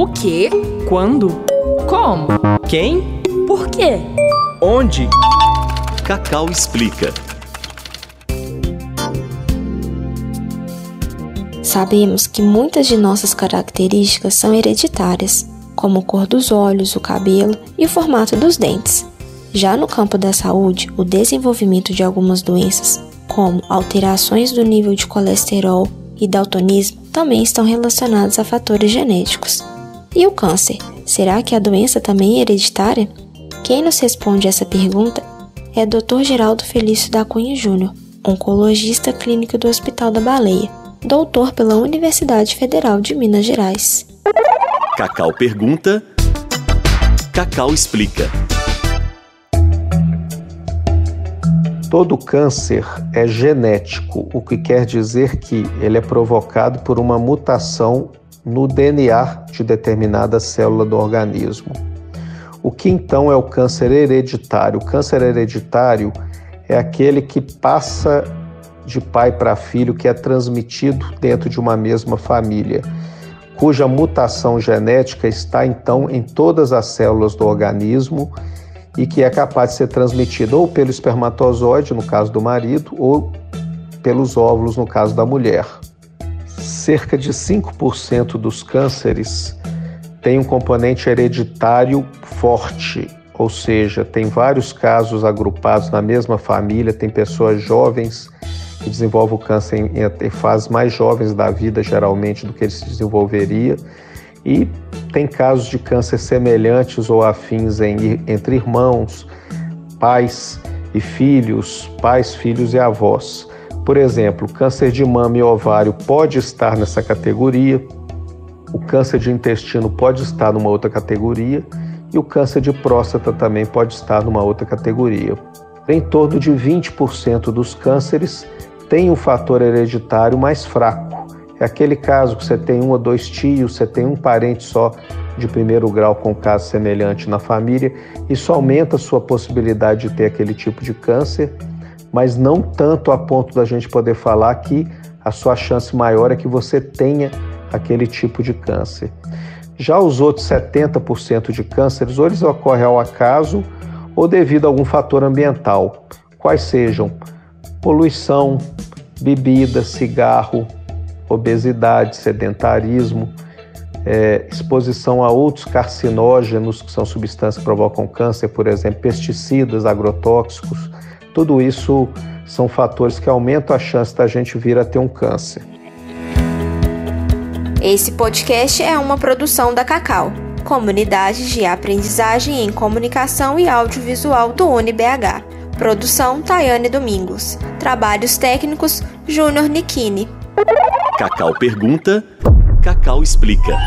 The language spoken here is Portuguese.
O quê? Quando? Como? Quem? Por quê? Onde? Cacau explica. Sabemos que muitas de nossas características são hereditárias, como a cor dos olhos, o cabelo e o formato dos dentes. Já no campo da saúde, o desenvolvimento de algumas doenças, como alterações do nível de colesterol e daltonismo, também estão relacionados a fatores genéticos. E o câncer? Será que a doença também é hereditária? Quem nos responde essa pergunta é Dr. Geraldo Felício da Cunha Júnior, oncologista clínico do Hospital da Baleia, doutor pela Universidade Federal de Minas Gerais. Cacau pergunta, Cacau explica. Todo câncer é genético, o que quer dizer que ele é provocado por uma mutação no DNA de determinada célula do organismo. O que então é o câncer hereditário? O câncer hereditário é aquele que passa de pai para filho, que é transmitido dentro de uma mesma família, cuja mutação genética está então em todas as células do organismo e que é capaz de ser transmitido ou pelo espermatozoide, no caso do marido, ou pelos óvulos, no caso da mulher. Cerca de 5% dos cânceres têm um componente hereditário forte, ou seja, tem vários casos agrupados na mesma família, tem pessoas jovens que desenvolvem o câncer em, em fases mais jovens da vida, geralmente, do que ele se desenvolveria, e tem casos de câncer semelhantes ou afins em, entre irmãos, pais e filhos, pais, filhos e avós. Por exemplo, câncer de mama e ovário pode estar nessa categoria, o câncer de intestino pode estar numa outra categoria e o câncer de próstata também pode estar numa outra categoria. Em torno de 20% dos cânceres têm um fator hereditário mais fraco é aquele caso que você tem um ou dois tios, você tem um parente só de primeiro grau com caso semelhante na família. Isso aumenta a sua possibilidade de ter aquele tipo de câncer, mas não tanto a ponto da gente poder falar que a sua chance maior é que você tenha aquele tipo de câncer. Já os outros 70% de cânceres, ou eles ocorrem ao acaso ou devido a algum fator ambiental, quais sejam poluição, bebida, cigarro, obesidade, sedentarismo, é, exposição a outros carcinógenos, que são substâncias que provocam câncer, por exemplo, pesticidas, agrotóxicos, tudo isso são fatores que aumentam a chance da gente vir a ter um câncer. Esse podcast é uma produção da Cacau, Comunidade de Aprendizagem em Comunicação e Audiovisual do UniBH. Produção Tayane Domingos. Trabalhos técnicos Júnior Nikini. Cacau pergunta, Cacau explica.